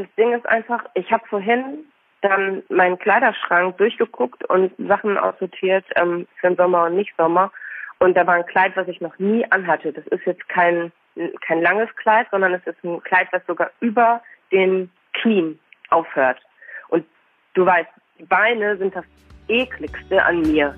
das Ding ist einfach, ich habe vorhin dann meinen Kleiderschrank durchgeguckt und Sachen aussortiert ähm, für den Sommer und nicht Sommer. Und da war ein Kleid, was ich noch nie anhatte. Das ist jetzt kein, kein langes Kleid, sondern es ist ein Kleid, was sogar über den Knien aufhört. Und du weißt, Beine sind das ekligste an mir.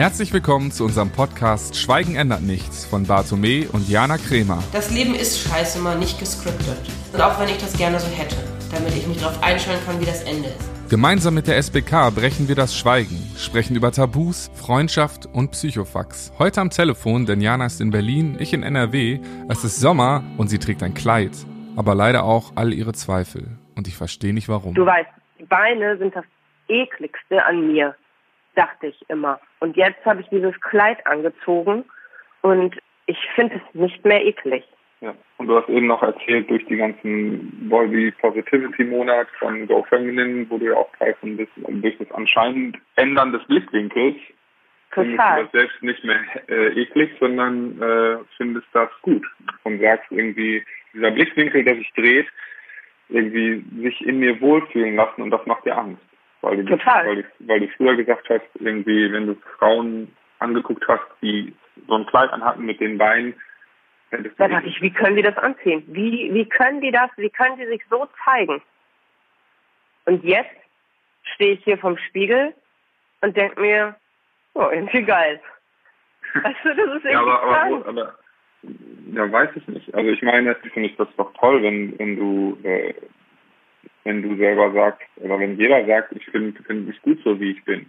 Herzlich willkommen zu unserem Podcast Schweigen ändert nichts von Bartome und Jana Kremer. Das Leben ist scheiße mal nicht gescriptet. Und auch wenn ich das gerne so hätte, damit ich mich darauf einstellen kann, wie das Ende ist. Gemeinsam mit der SBK brechen wir das Schweigen, sprechen über Tabus, Freundschaft und Psychofax. Heute am Telefon, denn Jana ist in Berlin, ich in NRW. Es ist Sommer und sie trägt ein Kleid, aber leider auch all ihre Zweifel. Und ich verstehe nicht warum. Du weißt, die Beine sind das ekligste an mir dachte ich immer. Und jetzt habe ich dieses Kleid angezogen und ich finde es nicht mehr eklig. Ja, und du hast eben noch erzählt, durch die ganzen Body Positivity Monat von Go Feminine, wo du ja auch Teil von bist, durch das anscheinend Ändern des Blickwinkels, findest du das selbst nicht mehr äh, eklig, sondern äh, findest das gut und sagst irgendwie, dieser Blickwinkel, der sich dreht, irgendwie sich in mir wohlfühlen lassen und das macht dir Angst. Weil du, Total. Weil, du, weil du früher gesagt hast, irgendwie, wenn du Frauen angeguckt hast, die so ein Kleid anhatten mit den Beinen, da dachte ich, wie können die das anziehen? Wie, wie können die das, wie können die sich so zeigen? Und jetzt stehe ich hier vom Spiegel und denke mir, oh, irgendwie geil. Weißt du, das ist irgendwie ja, aber, aber, aber, ja, weiß ich nicht. Also ich meine, finde ich das doch toll, wenn, wenn du äh, wenn du selber sagst, oder wenn jeder sagt, ich finde find mich gut so, wie ich bin.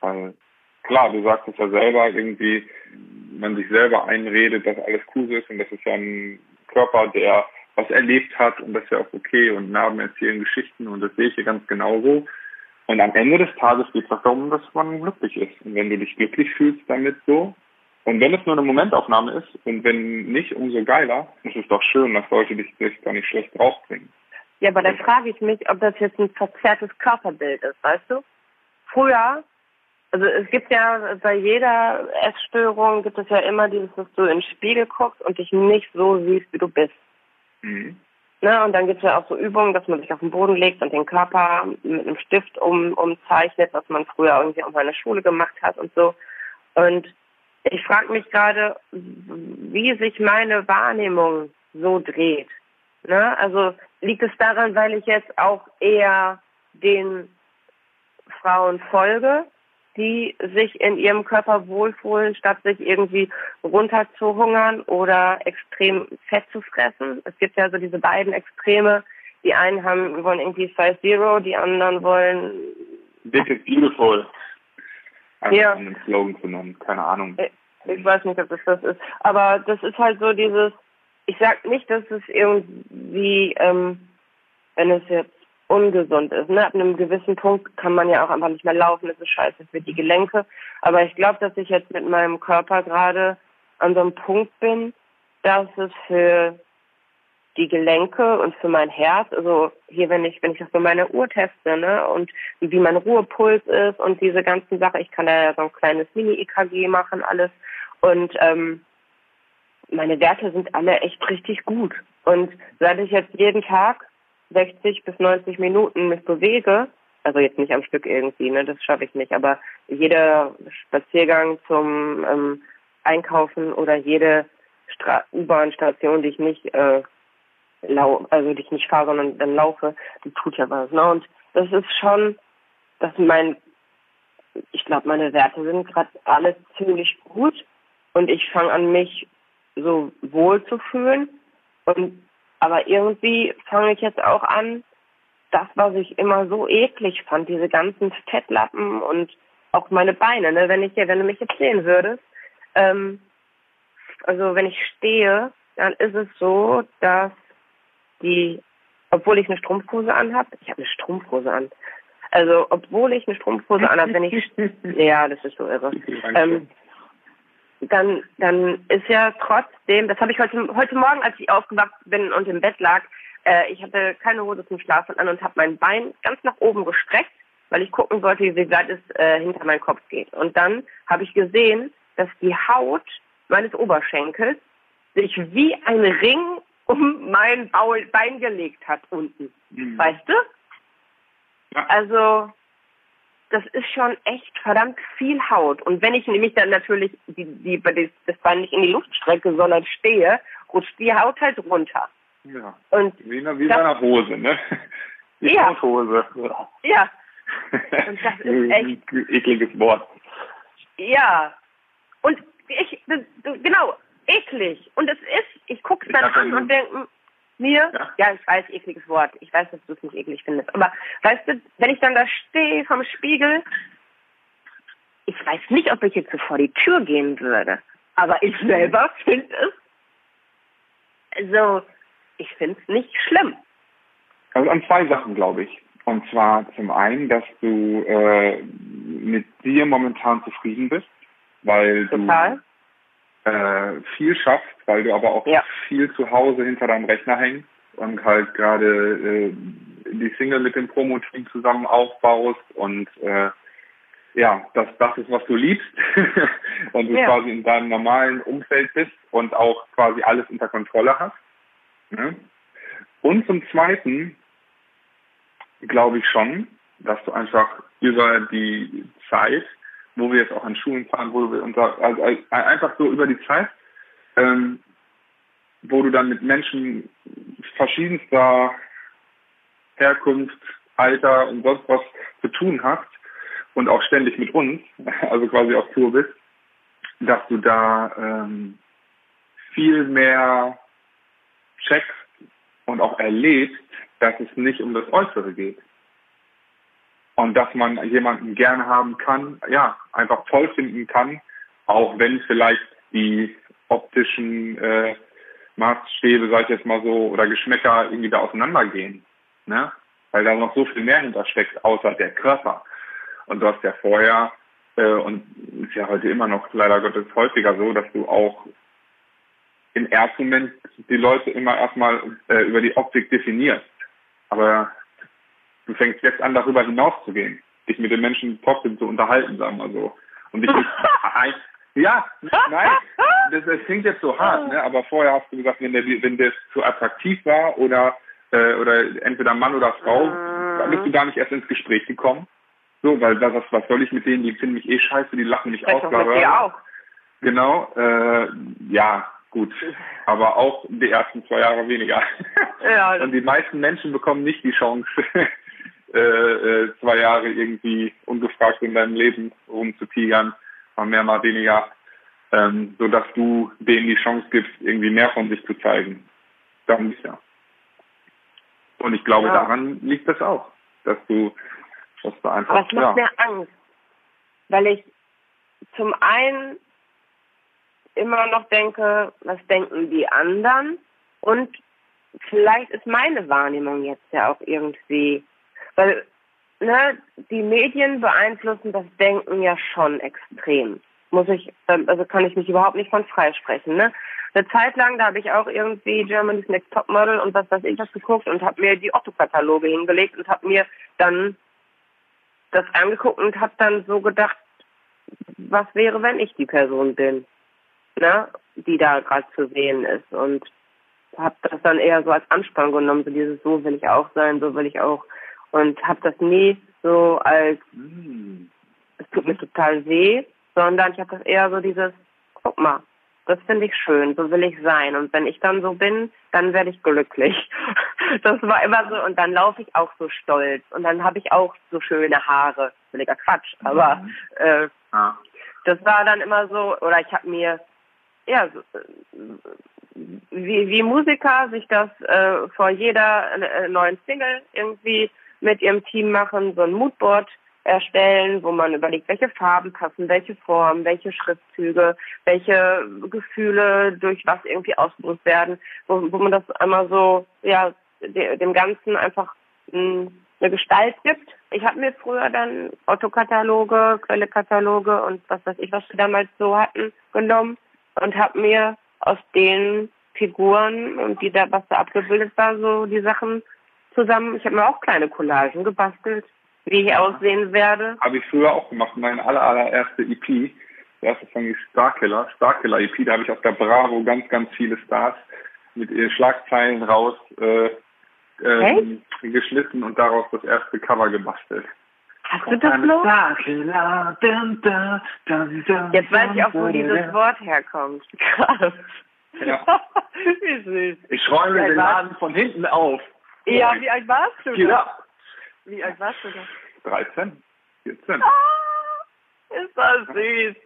Weil, klar, du sagst es ja selber, irgendwie, man sich selber einredet, dass alles cool ist und das ist ja ein Körper, der was erlebt hat und das ist ja auch okay und Narben erzählen Geschichten und das sehe ich hier ganz genauso. Und am Ende des Tages geht es darum, dass man glücklich ist. Und wenn du dich glücklich fühlst damit so, und wenn es nur eine Momentaufnahme ist und wenn nicht, umso geiler, ist doch schön, das sollte dich, dich gar nicht schlecht draufbringen. Ja, aber dann frage ich mich, ob das jetzt ein verzerrtes Körperbild ist, weißt du? Früher, also es gibt ja bei jeder Essstörung gibt es ja immer dieses, dass du in den Spiegel guckst und dich nicht so siehst, wie du bist. Mhm. Ne, und dann gibt es ja auch so Übungen, dass man sich auf den Boden legt und den Körper mit einem Stift um, umzeichnet, was man früher irgendwie auch mal in der Schule gemacht hat und so. Und ich frage mich gerade, wie sich meine Wahrnehmung so dreht. Ne? Also liegt es daran, weil ich jetzt auch eher den Frauen folge, die sich in ihrem Körper wohlfühlen, statt sich irgendwie runterzuhungern oder extrem Fett zu fressen. Es gibt ja so diese beiden Extreme. Die einen haben, wollen irgendwie Size Zero, die anderen wollen... Big is beautiful. Einfach ja. einen Slogan zu nennen, keine Ahnung. Ich weiß nicht, ob das das ist. Aber das ist halt so dieses, ich sag nicht, dass es irgendwie, ähm, wenn es jetzt ungesund ist. Ne? Ab einem gewissen Punkt kann man ja auch einfach nicht mehr laufen, das ist scheiße für die Gelenke. Aber ich glaube, dass ich jetzt mit meinem Körper gerade an so einem Punkt bin, dass es für die Gelenke und für mein Herz, also hier, wenn ich, wenn ich das bei meiner Uhr teste, ne, und wie mein Ruhepuls ist und diese ganzen Sachen, ich kann da ja so ein kleines Mini-EKG machen, alles. Und ähm, meine Werte sind alle echt richtig gut. Und seit ich jetzt jeden Tag 60 bis 90 Minuten mich bewege, also jetzt nicht am Stück irgendwie, ne, das schaffe ich nicht, aber jeder Spaziergang zum ähm, Einkaufen oder jede U-Bahn-Station, die ich nicht äh, lau also die ich nicht fahre, sondern dann laufe, die tut ja was. Ne? Und das ist schon, dass mein, ich glaube, meine Werte sind gerade alles ziemlich gut und ich fange an, mich so wohl zu fühlen. Und aber irgendwie fange ich jetzt auch an, das, was ich immer so eklig fand, diese ganzen Fettlappen und auch meine Beine, ne? Wenn ich wenn du mich jetzt sehen würdest, ähm, also wenn ich stehe, dann ist es so, dass die, obwohl ich eine Strumpfhose anhab, ich habe eine Strumpfhose an. Also obwohl ich eine Strumpfhose anhab, wenn ich ja, das ist so irre. Ähm, dann, dann ist ja trotzdem, das habe ich heute, heute Morgen, als ich aufgewacht bin und im Bett lag, äh, ich hatte keine Hose zum Schlafen an und habe mein Bein ganz nach oben gestreckt, weil ich gucken wollte, wie weit es äh, hinter meinen Kopf geht. Und dann habe ich gesehen, dass die Haut meines Oberschenkels sich wie ein Ring um mein Bein gelegt hat unten. Mhm. Weißt du? Ja. Also, das ist schon echt verdammt viel Haut. Und wenn ich nämlich dann natürlich die, die, das Bein nicht in die Luft strecke, sondern stehe, rutscht die Haut halt runter. Ja. Und wie in, wie in einer Hose, ne? Die ja. Hose. Ja. Und das ist echt. Ekliges Wort. Ja. Und ich, genau, eklig. Und es ist, ich gucke es dann an und denke mir, ja. ja. ich weiß, ekliges Wort. Ich weiß, dass du es nicht eklig findest. Aber weißt du, wenn ich dann da stehe vom Spiegel, ich weiß nicht, ob ich jetzt so vor die Tür gehen würde. Aber ich selber finde es, also, ich finde es nicht schlimm. Also an zwei Sachen, glaube ich. Und zwar zum einen, dass du äh, mit dir momentan zufrieden bist, weil Total. du äh, viel schaffst, weil du aber auch ja. viel zu Hause hinter deinem Rechner hängst und halt gerade äh, die Single mit dem Promo-Team zusammen aufbaust und äh, ja, dass das ist, was du liebst und du ja. quasi in deinem normalen Umfeld bist und auch quasi alles unter Kontrolle hast. Ne? Und zum Zweiten glaube ich schon, dass du einfach über die Zeit, wo wir jetzt auch an Schulen fahren, wo wir unser, also einfach so über die Zeit, ähm, wo du dann mit Menschen verschiedenster Herkunft, Alter und sonst was zu tun hast und auch ständig mit uns, also quasi auf Tour bist, dass du da ähm, viel mehr checkst und auch erlebst, dass es nicht um das Äußere geht. Und dass man jemanden gerne haben kann, ja, einfach toll finden kann, auch wenn vielleicht die optischen äh, Maßstäbe, sag ich jetzt mal so, oder Geschmäcker irgendwie da auseinandergehen. Ne? Weil da noch so viel mehr hintersteckt, außer der Körper. Und du hast ja vorher, äh, und ist ja heute immer noch leider Gottes häufiger so, dass du auch im ersten Moment die Leute immer erstmal äh, über die Optik definierst. Aber du fängst jetzt an, darüber hinauszugehen, dich mit den Menschen trotzdem zu unterhalten, sagen wir so. Und dich nicht, ja, nein, das, das klingt jetzt so hart, ne? aber vorher hast du gesagt, wenn der, wenn der zu attraktiv war oder, äh, oder entweder Mann oder Frau, dann bist du gar nicht erst ins Gespräch gekommen. So, weil was, was soll ich mit denen, die finden mich eh scheiße, die lachen mich aus. Mit dir auch. Genau, äh, ja, gut. Aber auch die ersten zwei Jahre weniger. Ja. Und die meisten Menschen bekommen nicht die Chance, äh, äh, zwei Jahre irgendwie ungefragt in deinem Leben rumzutigern, mal mehr, mal weniger, ähm, so dass du denen die Chance gibst, irgendwie mehr von sich zu zeigen. Darum ist ja. Und ich glaube, ja. daran liegt das auch, dass du, dass du einfach. Aber es macht ja. mir Angst, weil ich zum einen immer noch denke, was denken die anderen? Und vielleicht ist meine Wahrnehmung jetzt ja auch irgendwie, weil ne, die Medien beeinflussen das Denken ja schon extrem. Muss ich, ähm, also kann ich mich überhaupt nicht von freisprechen. Ne? Eine Zeit lang, da habe ich auch irgendwie Germany's Next Topmodel und was weiß ich was geguckt und habe mir die Otto-Kataloge hingelegt und habe mir dann das angeguckt und habe dann so gedacht, was wäre, wenn ich die Person bin? ne, die da gerade zu sehen ist. Und habe das dann eher so als Anspannung genommen, so dieses, so will ich auch sein, so will ich auch. Und habe das nie so als, es tut mir total weh, sondern ich habe das eher so dieses, guck mal, das finde ich schön, so will ich sein. Und wenn ich dann so bin, dann werde ich glücklich. Das war immer so. Und dann laufe ich auch so stolz. Und dann habe ich auch so schöne Haare. Völliger Quatsch. Aber mhm. äh, ah. das war dann immer so, oder ich habe mir ja, wie, wie Musiker sich das äh, vor jeder äh, neuen Single irgendwie mit ihrem Team machen, so ein Moodboard erstellen, wo man überlegt, welche Farben passen, welche Formen, welche Schriftzüge, welche Gefühle durch was irgendwie ausgelöst werden, wo, wo man das einmal so, ja, de, dem Ganzen einfach eine Gestalt gibt. Ich habe mir früher dann Autokataloge, Quellekataloge und was weiß ich, was wir damals so hatten, genommen und habe mir aus den Figuren und die da, was da abgebildet war, so die Sachen zusammen. Ich habe mir auch kleine Collagen gebastelt, wie ich aussehen werde. Habe ich früher auch gemacht. Meine aller, allererste EP Der erste Song ist Starkiller, Starkiller EP, da habe ich auf der Bravo ganz, ganz viele Stars mit ihren Schlagzeilen raus äh, ähm, geschnitten und daraus das erste Cover gebastelt. Hast du das noch? Jetzt weiß ich auch, wo dieses Wort herkommt. Krass. Ja. wie süß. Ich räume den Laden von hinten auf. Ja, wie alt warst du ab. Wie alt warst du da? 13, 14. Ah, ist das süß.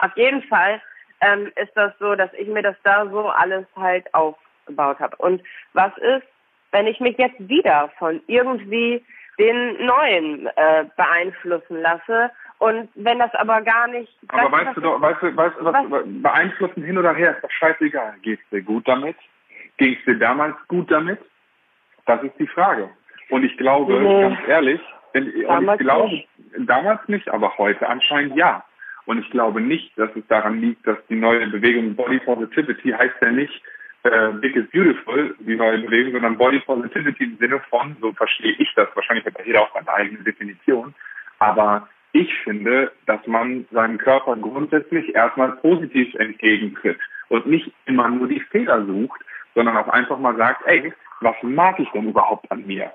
Auf jeden Fall ähm, ist das so, dass ich mir das da so alles halt aufgebaut habe. Und was ist, wenn ich mich jetzt wieder von irgendwie den Neuen äh, beeinflussen lasse und wenn das aber gar nicht... Aber weißt du doch, weißt du, weißt du, was, Was? beeinflussen hin oder her, ist doch scheißegal. Geht's dir gut damit? Ging's dir damals gut damit? Das ist die Frage. Und ich glaube, Nee. ganz ehrlich, und ich Damals glaube, nicht. damals nicht, aber heute anscheinend ja. Und ich glaube nicht, dass es daran liegt, dass die neue Bewegung Body Positivity heißt ja nicht äh, Big is Beautiful, die neue Bewegung, sondern Body Positivity im Sinne von, so verstehe ich das, wahrscheinlich hat jeder auch seine eigene Definition, aber ich finde, dass man seinem Körper grundsätzlich erstmal positiv entgegentritt und nicht immer nur die Fehler sucht, sondern auch einfach mal sagt, ey, was mag ich denn überhaupt an mir?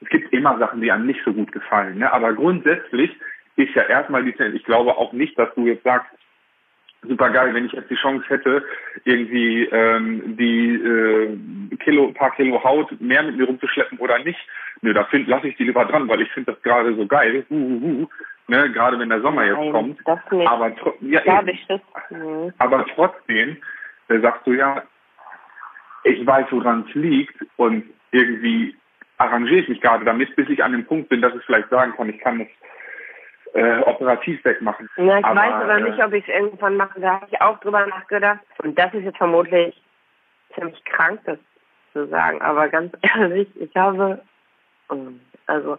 Es gibt immer Sachen, die einem nicht so gut gefallen, ne? aber grundsätzlich ist ja erstmal die, ich glaube auch nicht, dass du jetzt sagst, super geil, wenn ich jetzt die Chance hätte, irgendwie ähm, die äh, Kilo, paar Kilo Haut mehr mit mir rumzuschleppen oder nicht. Nö, da lasse ich die lieber dran, weil ich finde das gerade so geil. Uh, uh, uh, ne? Gerade wenn der Sommer jetzt Nein, kommt. das nicht. Aber, ja, eben. ich das... Mhm. aber trotzdem äh, sagst du ja, ich weiß, woran es liegt und irgendwie arrangiere ich mich gerade damit, bis ich an dem Punkt bin, dass ich vielleicht sagen kann, ich kann es äh, operativ wegmachen. Ja, ich Aber, weiß aber äh, nicht, ob ich es irgendwann mache. Da habe ich auch drüber nachgedacht. Und das ist jetzt vermutlich ziemlich krank, das zu sagen. Aber ganz ehrlich, ich habe, ähm, also,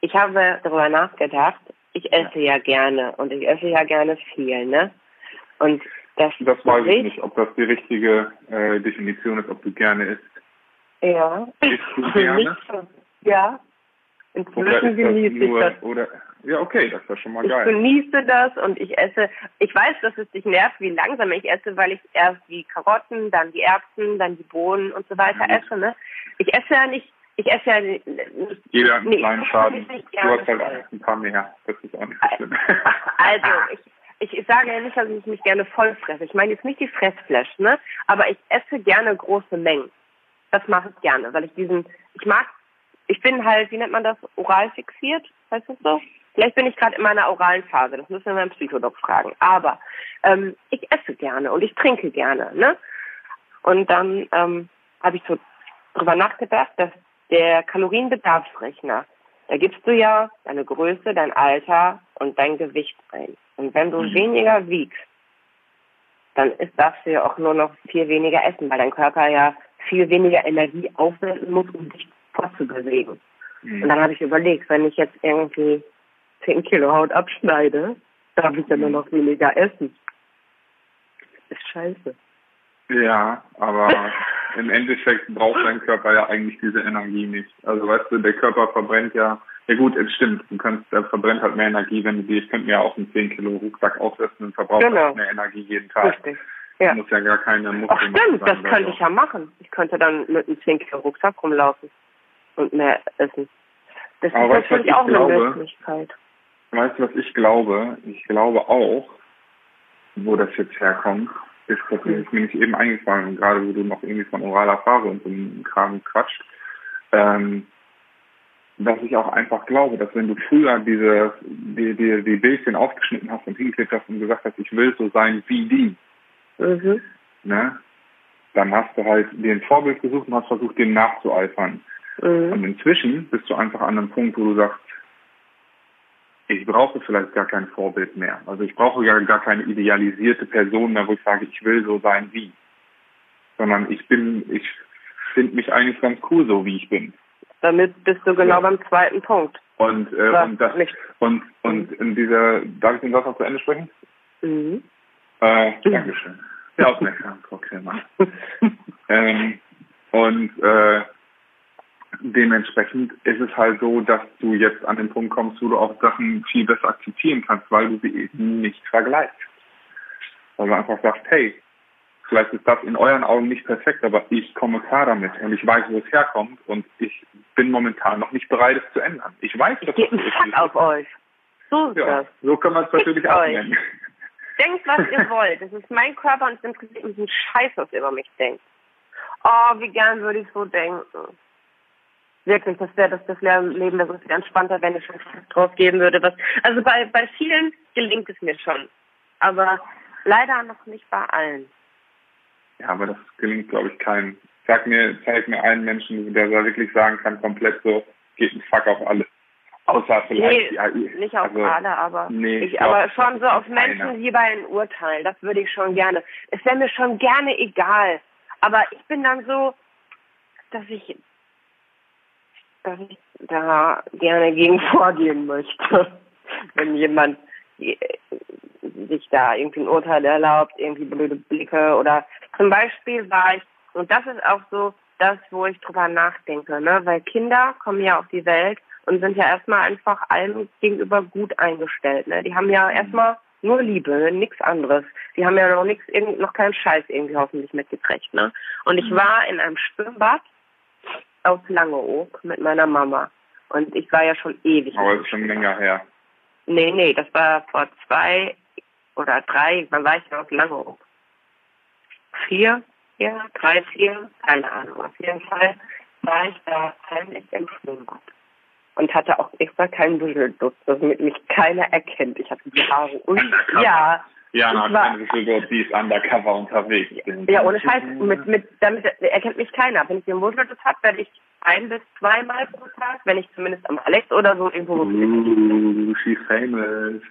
ich habe darüber nachgedacht. Ich esse ja gerne und ich esse ja gerne viel, ne? Und das, Das weiß ich nicht, ob das die richtige äh, Definition ist, ob du gerne isst. Ja. Isst du Für gerne? Ja. Inzwischen genieße ich das. oder, ja, okay, das ist schon mal Ich geil. genieße das und ich esse. Ich weiß, dass es dich nervt, wie langsam ich esse, weil ich erst die Karotten, dann die Erbsen, dann die Bohnen und so weiter Mhm. esse. Ne? Ich esse ja nicht. Ich esse ja nicht. Jeder hat einen nee, kleinen ich Schaden. Du hast halt ein paar mehr. Das ist auch nicht so schlimm. Also, ich, ich sage ja nicht, dass ich mich gerne voll fresse. Ich meine jetzt nicht die Fressflash, ne? Aber ich esse gerne große Mengen. Das mache ich gerne, weil ich diesen, ich mag, ich bin halt, wie nennt man das, oral fixiert, heißt das so? Vielleicht bin ich gerade in meiner oralen Phase, das müssen wir meinen Psycholog fragen. Aber ähm, ich esse gerne und ich trinke gerne, ne? Und dann ähm, habe ich so drüber nachgedacht, dass der Kalorienbedarfsrechner, da gibst du ja deine Größe, dein Alter und dein Gewicht ein. Und wenn du weniger wiegst, dann ist darfst du ja auch nur noch viel weniger essen, weil dein Körper ja viel weniger Energie aufwenden muss, um dich fortzubewegen. Mhm. Und dann habe ich überlegt, wenn ich jetzt irgendwie 10 Kilo Haut abschneide, darf ich ja nur noch weniger essen. Ist scheiße. Ja, aber im Endeffekt braucht dein Körper ja eigentlich diese Energie nicht. Also weißt du, der Körper verbrennt ja, ja gut, es stimmt, du kannst, der verbrennt halt mehr Energie, wenn du ich könnte mir ja auch einen 10 Kilo Rucksack aufsetzen und verbraucht Genau. mehr Energie jeden Tag. Richtig. Ja. Muss ja gar keine Ach Muskeln stimmt, das könnte so. ich ja machen. Ich könnte dann mit einem 10 Kilo Rucksack rumlaufen und mehr essen. Das Aber ist natürlich ich auch eine glaube? Möglichkeit. Weißt du, was ich glaube? Ich glaube auch, wo das jetzt herkommt, ist, das ist mir nicht eben eingefallen, gerade wo du noch irgendwie von oraler Phase und so einem Kram quatscht, ähm, dass ich auch einfach glaube, dass wenn du früher diese, die, die, die Bildchen aufgeschnitten hast und hingeklebt hast und gesagt hast, ich will so sein wie die, Mhm. ne, dann hast du halt dir ein Vorbild gesucht und hast versucht, dem nachzueifern. Mhm. Und inzwischen bist du einfach an einem Punkt, wo du sagst, ich brauche vielleicht gar kein Vorbild mehr. Also ich brauche ja gar keine idealisierte Person mehr, wo ich sage, ich will so sein wie. Sondern ich bin, ich finde mich eigentlich ganz cool, so wie ich bin. Damit bist du genau Ja. beim zweiten Punkt. Und, äh, Was und das, nicht. und, und in dieser, darf ich den Satz noch zu Ende sprechen? Mhm. Äh, Dankeschön. Sehr aufmerksam, Frau Krämer. Ähm, und äh, dementsprechend ist es halt so, dass du jetzt an den Punkt kommst, wo du auch Sachen viel besser akzeptieren kannst, weil du sie eben nicht vergleichst. Weil du einfach sagst, hey, vielleicht ist das in euren Augen nicht perfekt, aber ich komme klar damit und ich weiß, wo es herkommt und ich bin momentan noch nicht bereit, es zu ändern. Ich weiß, dass ich das einen Fuck auf euch. So ist ja, das. So kann man es natürlich auch nennen. Denkt, was ihr wollt. Das ist mein Körper und es interessiert mich ein Scheiß, was ihr über mich denkt. Oh, wie gern würde ich so denken. Wirklich, das wäre das, das Leben wäre so viel entspannter, wenn ich schon drauf geben würde. Was, also bei, bei vielen gelingt es mir schon. Aber leider noch nicht bei allen. Ja, aber das gelingt, glaube ich, keinem. Sag mir, zeig mir einen Menschen, der da wirklich sagen kann, komplett so, geht ein Fuck auf alle. Außer vielleicht. Nee, ja, nicht auf also, alle, aber nee, ich, aber schon so auf Menschen, einer. die bei einem urteilen. Das würde ich schon gerne. Es wäre mir schon gerne egal. Aber ich bin dann so, dass ich, dass ich da gerne gegen vorgehen möchte, wenn jemand sich da irgendwie ein Urteil erlaubt, irgendwie blöde Blicke oder zum Beispiel war ich, und das ist auch so das, wo ich drüber nachdenke, ne? weil Kinder kommen ja auf die Welt und sind ja erstmal einfach allem gegenüber gut eingestellt. Ne? Die haben ja erstmal nur Liebe, nichts anderes. Die haben ja noch nichts, noch keinen Scheiß irgendwie hoffentlich mitgekriegt. Ne? Und ich mhm. war in einem Schwimmbad aus Langeoog mit meiner Mama. Und ich war ja schon ewig. Aber ist schon länger her. Nee, nee, das war vor zwei oder drei, wann war ich denn aus Langeoog? Vier, ja, drei, vier, keine Ahnung. Auf jeden Fall war ich da heimlich im Schwimmbad. Und hatte auch extra keinen Büschelduft, damit mich keiner erkennt. Ich hatte die Haare und ja. Ja, na, keine Büschelduft, die ist undercover unterwegs. Ja, ohne Scheiß, mit, mit, damit erkennt mich keiner. Wenn ich den Büschelduft habe, werde ich ein bis zweimal pro Tag, wenn ich zumindest am Alex oder so irgendwo. Uh, she's famous.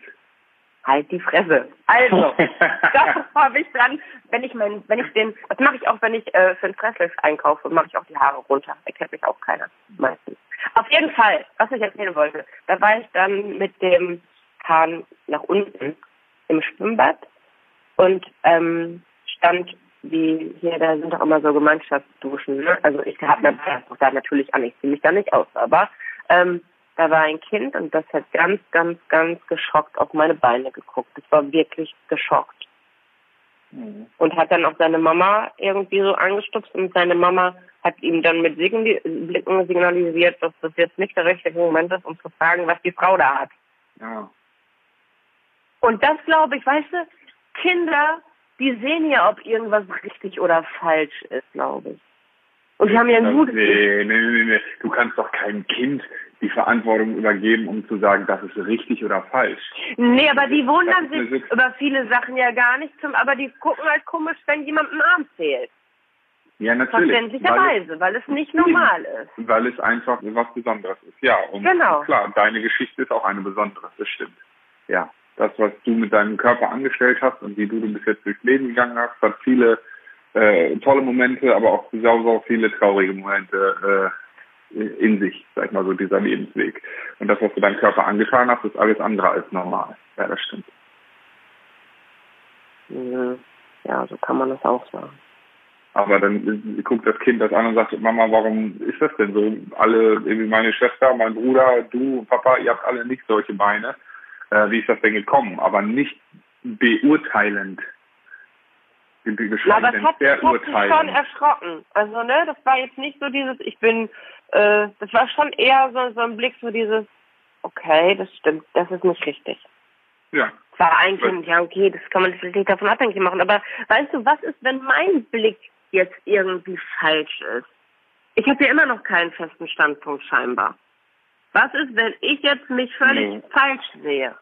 Halt die Fresse. Also, das habe ich dann, wenn ich mein, wenn ich den, das mache ich auch, wenn ich äh, für ein Fressliff einkaufe, mache ich auch die Haare runter. Erkennt mich auch keiner, meistens. Auf jeden Fall, was ich erzählen wollte, da war ich dann mit dem Hahn nach unten im Schwimmbad und ähm, stand wie hier, da sind doch immer so Gemeinschaftsduschen, ne? Also ich habe da natürlich an, ich ziehe mich da nicht aus, aber ähm, da war ein Kind und das hat ganz, ganz, ganz geschockt auf meine Beine geguckt. Das war wirklich geschockt. Mhm. Und hat dann auch seine Mama irgendwie so angestupst und seine Mama hat ihm dann mit Blicken signalisiert, dass das jetzt nicht der richtige Moment ist, um zu fragen, was die Frau da hat. Ja. Und das glaube ich, weißt du, Kinder, die sehen ja, ob irgendwas richtig oder falsch ist, glaube ich. Und die haben ja ein gutes. Nee, nee, nee, nee. Du kannst doch keinem Kind die Verantwortung übergeben, um zu sagen, das ist richtig oder falsch. Nee, aber die wundern sich über viele Sachen ja gar nicht, zum, aber die gucken halt komisch, wenn jemand einen Arm zählt. Ja, natürlich. Verständlicherweise, weil, weil es nicht normal ist. Weil es einfach was Besonderes ist, ja. Und genau. klar, deine Geschichte ist auch eine besondere, das stimmt. Ja. Das, was du mit deinem Körper angestellt hast und wie du, du bis jetzt durchs Leben gegangen hast, hat viele äh, tolle Momente, aber auch sau, sau viele traurige Momente äh, in sich, sag ich mal so, dieser Lebensweg. Und das, was du deinem Körper angetan hast, ist alles andere als normal. Ja, das stimmt. Ja, so kann man das auch sagen. Aber dann guckt das Kind das an und sagt, Mama, warum ist das denn so? Alle, irgendwie meine Schwester, mein Bruder, du, Papa, ihr habt alle nicht solche Beine. Äh, wie ist das denn gekommen? Aber nicht beurteilend. Aber es hat, hat mich schon erschrocken. Also, ne, das war jetzt nicht so dieses, ich bin äh, das war schon eher so, so ein Blick, so dieses, okay, das stimmt, das ist nicht richtig. Ja. War ein Kind, ja, okay, das kann man natürlich nicht davon abhängig machen. Aber weißt du, was ist, wenn mein Blick jetzt irgendwie falsch ist? Ich habe ja immer noch keinen festen Standpunkt scheinbar. Was ist, wenn ich jetzt mich völlig nee. falsch sehe?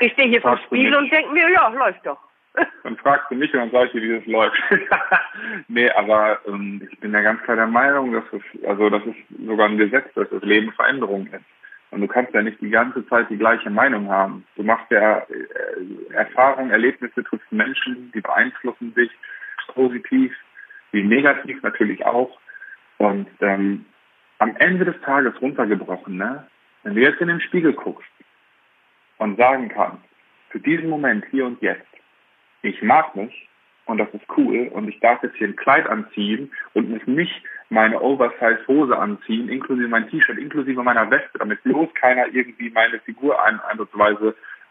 Ich stehe hier vor Spiegel und denke mir, ja, läuft doch. Dann fragst du mich und dann sage ich dir, wie das läuft. nee, aber ähm, ich bin ja ganz klar der Meinung, dass es, also das ist sogar ein Gesetz, dass das Leben Veränderung ist. Und du kannst ja nicht die ganze Zeit die gleiche Meinung haben. Du machst ja äh, Erfahrungen, Erlebnisse, triffst Menschen, die beeinflussen dich positiv, wie negativ natürlich auch. Und ähm, am Ende des Tages runtergebrochen, ne? Wenn du jetzt in den Spiegel guckst und sagen kannst, für diesen Moment hier und jetzt, ich mag mich und das ist cool und ich darf jetzt hier ein Kleid anziehen und muss nicht meine Oversize Hose anziehen, inklusive mein T-Shirt, inklusive meiner Weste, damit bloß keiner irgendwie meine Figur ein,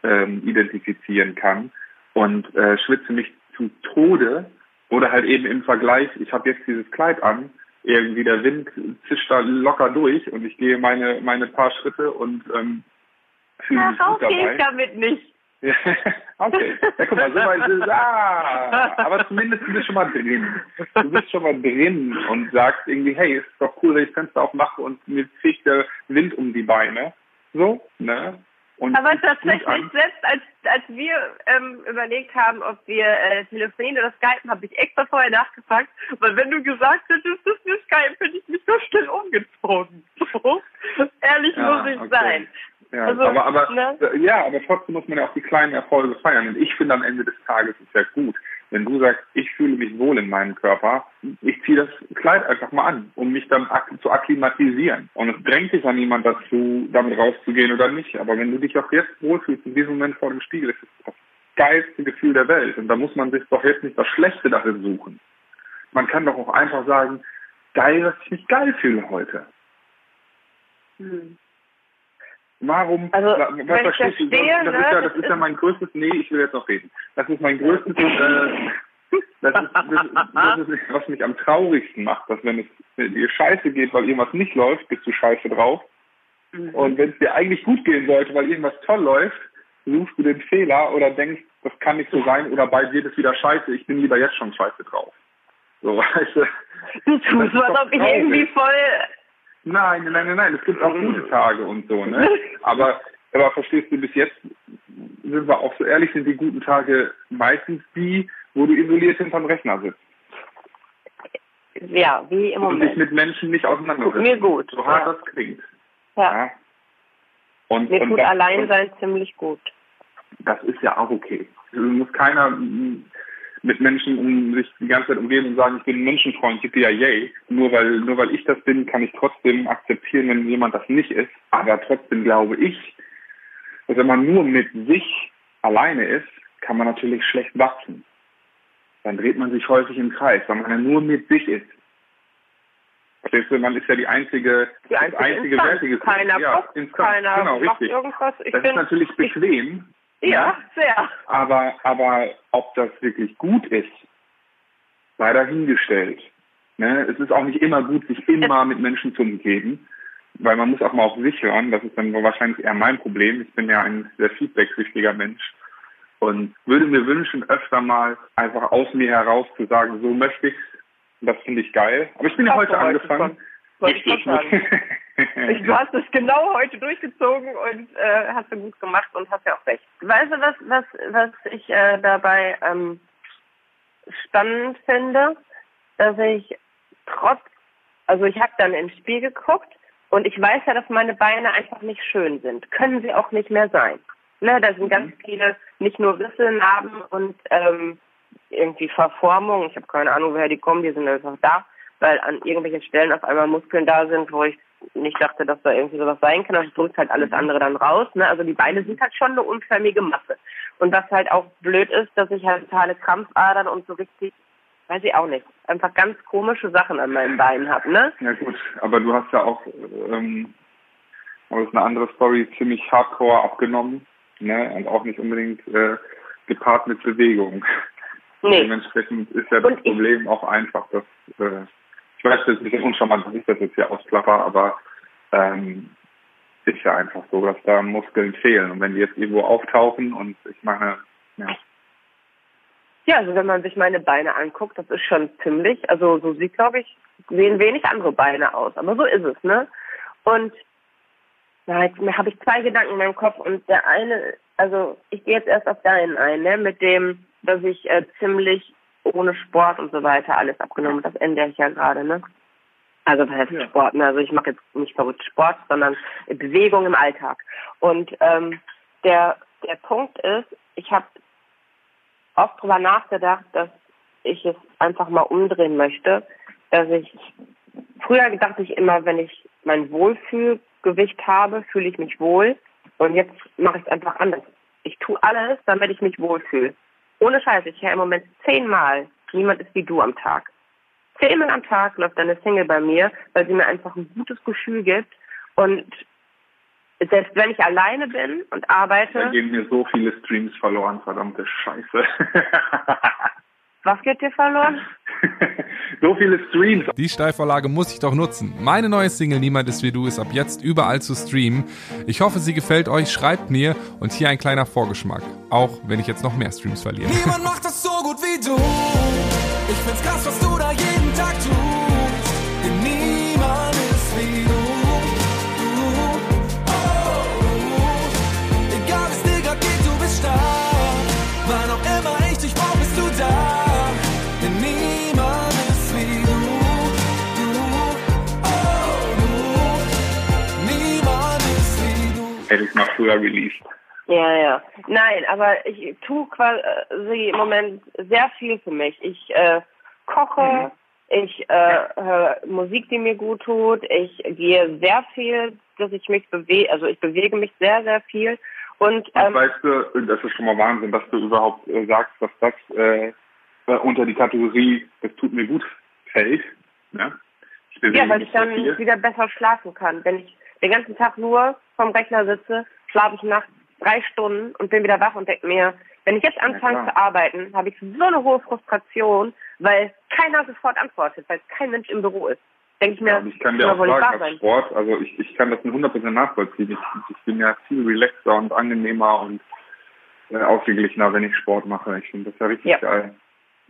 ähm, identifizieren kann und äh, schwitze mich zu Tode oder halt eben im Vergleich, ich habe jetzt dieses Kleid an, irgendwie der Wind zischt da locker durch und ich gehe meine meine paar Schritte und ähm, fühle mich gut dabei. ich damit nicht. Okay. Ja, guck mal, so weit ist ah, aber zumindest du bist schon mal drin. Du bist schon mal drin und sagst irgendwie, hey, ist doch cool, wenn ich das Fenster aufmache und mir fegt der Wind um die Beine. So, ne? Und aber tatsächlich, selbst als, als wir ähm, überlegt haben, ob wir äh, telefonieren oder skypen, habe ich extra vorher nachgefragt, weil wenn du gesagt hättest, dass wir skypen, hätte ich mich so schnell umgezogen. So, ehrlich ja, muss ich okay. sein. Ja, also, aber, aber, ne? ja, aber trotzdem muss man ja auch die kleinen Erfolge feiern. Und ich finde am Ende des Tages ist ja gut, wenn du sagst, ich fühle mich wohl in meinem Körper, ich ziehe das Kleid einfach mal an, um mich dann zu akklimatisieren. Und es drängt dich an niemand dazu, damit rauszugehen oder nicht. Aber wenn du dich auch jetzt wohlfühlst, in diesem Moment vor dem Spiegel, ist es das geilste Gefühl der Welt. Und da muss man sich doch jetzt nicht das Schlechte darin suchen. Man kann doch auch einfach sagen, geil, dass ich mich geil fühle heute. Hm. Warum? Also, was verstehst du? Das, ne, ist ja, das ist ja mein größtes, nee, ich will jetzt noch reden. Das ist mein größtes, äh, das, ist, das, das ist, was mich am traurigsten macht, dass wenn es dir scheiße geht, weil irgendwas nicht läuft, bist du scheiße drauf. Mhm. Und wenn es dir eigentlich gut gehen sollte, weil irgendwas toll läuft, suchst du den Fehler oder denkst, das kann nicht so sein oder bei dir ist wieder scheiße, ich bin lieber jetzt schon scheiße drauf. So, weißt du. Du tust so, als ob ich irgendwie voll Nein, nein, nein, nein. Es gibt auch gute Tage und so, ne? Aber, aber verstehst du, bis jetzt sind wir auch so ehrlich, sind die guten Tage meistens die, wo du isoliert hinterm Rechner sitzt. Ja, wie im Moment. Und dich mit Menschen nicht auseinandersetzt. Mir gut. So hart ja. das klingt. Ja. ja. Und, Mir und tut das, allein sein ziemlich gut. Das ist ja auch okay. Du musst keiner mit Menschen um sich die ganze Zeit umgeben und sagen, ich bin ein Menschenfreund, yippie yay. Nur weil, nur weil ich das bin, kann ich trotzdem akzeptieren, wenn jemand das nicht ist. Aber trotzdem glaube ich, dass wenn man nur mit sich alleine ist, kann man natürlich schlecht wachsen. Dann dreht man sich häufig im Kreis, weil man ja nur mit sich ist. Verstehst du, man ist ja die einzige, die einzige, einzige wertige Keiner ja, guckt, keiner genau, macht richtig. irgendwas. Ich das bin, ist natürlich bequem, ja, sehr. Aber, aber ob das wirklich gut ist, sei dahingestellt. Ne? Es ist auch nicht immer gut, sich immer mit Menschen zu umgeben, weil man muss auch mal auf sich hören. Das ist dann wahrscheinlich eher mein Problem. Ich bin ja ein sehr feedbacksüchtiger Mensch und würde mir wünschen, öfter mal einfach aus mir heraus zu sagen, so möchte ich's. Das finde ich geil. Aber ich bin ja heute angefangen. Wollte ich sagen. du hast es genau heute durchgezogen und äh, hast du gut gemacht und hast ja auch recht. Weißt du, was, was, was ich äh, dabei ähm, spannend finde? Dass ich trotz, also ich habe dann ins Spiel geguckt und ich weiß ja, dass meine Beine einfach nicht schön sind. Können sie auch nicht mehr sein. Ne, da sind mhm. ganz viele, nicht nur Risse, Narben und ähm, irgendwie Verformungen. Ich habe keine Ahnung, woher die kommen, die sind einfach da, weil an irgendwelchen Stellen auf einmal Muskeln da sind, wo ich nicht dachte, dass da irgendwie sowas sein kann. Das drückt halt alles andere dann raus. Ne? Also die Beine sind halt schon eine unförmige Masse. Und was halt auch blöd ist, dass ich halt totale Krampfadern und so richtig, weiß ich auch nicht, einfach ganz komische Sachen an meinen Beinen habe. Ne? Ja gut, aber du hast ja auch, ähm, aber das ist eine andere Story, ziemlich hardcore abgenommen. Ne? Und auch nicht unbedingt äh, gepaart mit Bewegung. Nee. Dementsprechend ist ja das Problem auch einfach, dass äh, ich weiß, das ist ein bisschen uncharmant, dass ich das jetzt hier ausklapper, aber ähm, ist ja einfach so, dass da Muskeln fehlen. Und wenn die jetzt irgendwo auftauchen und ich meine, ja. Ja, also wenn man sich meine Beine anguckt, das ist schon ziemlich, also so sieht, glaube ich, sehen wenig andere Beine aus. Aber so ist es, ne? Und na, jetzt habe ich zwei Gedanken in meinem Kopf und der eine, also ich gehe jetzt erst auf deinen ein, ne? Mit dem, dass ich äh, ziemlich ohne Sport und so weiter alles abgenommen. Das ändere ich ja gerade, ne? Also was heißt ja. Sport? Ne? Also ich mache jetzt nicht verrückt Sport, sondern Bewegung im Alltag. Und ähm, der der Punkt ist, ich habe oft drüber nachgedacht, dass ich es einfach mal umdrehen möchte, dass ich früher dachte ich immer, wenn ich mein Wohlfühlgewicht habe, fühle ich mich wohl. Und jetzt mache ich es einfach anders. Ich tue alles, damit ich mich wohlfühle. Ohne Scheiß, ich höre im Moment zehnmal, niemand ist wie du am Tag. Zehnmal am Tag läuft eine Single bei mir, weil sie mir einfach ein gutes Gefühl gibt und selbst wenn ich alleine bin und arbeite. Da gehen mir so viele Streams verloren, verdammte Scheiße. Was geht dir verloren? so viele Streams. Die Steilvorlage muss ich doch nutzen. Meine neue Single Niemand ist wie du ist ab jetzt überall zu streamen. Ich hoffe, sie gefällt euch. Schreibt mir und hier ein kleiner Vorgeschmack. Auch wenn ich jetzt noch mehr Streams verliere. Niemand macht das so gut wie du. Ich find's krass, was du da jeden Hätte mal früher released. Ja, ja. Nein, aber ich tue quasi im Moment sehr viel für mich. Ich äh, koche, mhm. ich äh, höre Musik, die mir gut tut. Ich gehe sehr viel, dass ich mich bewege. Also ich bewege mich sehr, sehr viel. Und ähm, weißt du, das ist schon mal Wahnsinn, dass du überhaupt äh, sagst, dass das äh, unter die Kategorie "Es tut mir gut" fällt. Ne? Ja, weil ich dann viel. wieder besser schlafen kann. Wenn ich den ganzen Tag nur vom Rechner sitze, schlafe ich nachts drei Stunden und bin wieder wach und denke mir, wenn ich jetzt anfange ja, zu arbeiten, habe ich so eine hohe Frustration, weil keiner sofort antwortet, weil kein Mensch im Büro ist. Denke ich mir, ja, ich kann dir auch sagen, als Sport, also ich, ich kann das in 100% nachvollziehen. Ich, ich bin ja viel relaxter und angenehmer und äh, ausgeglichener, wenn ich Sport mache. Ich finde das ja richtig ja. geil.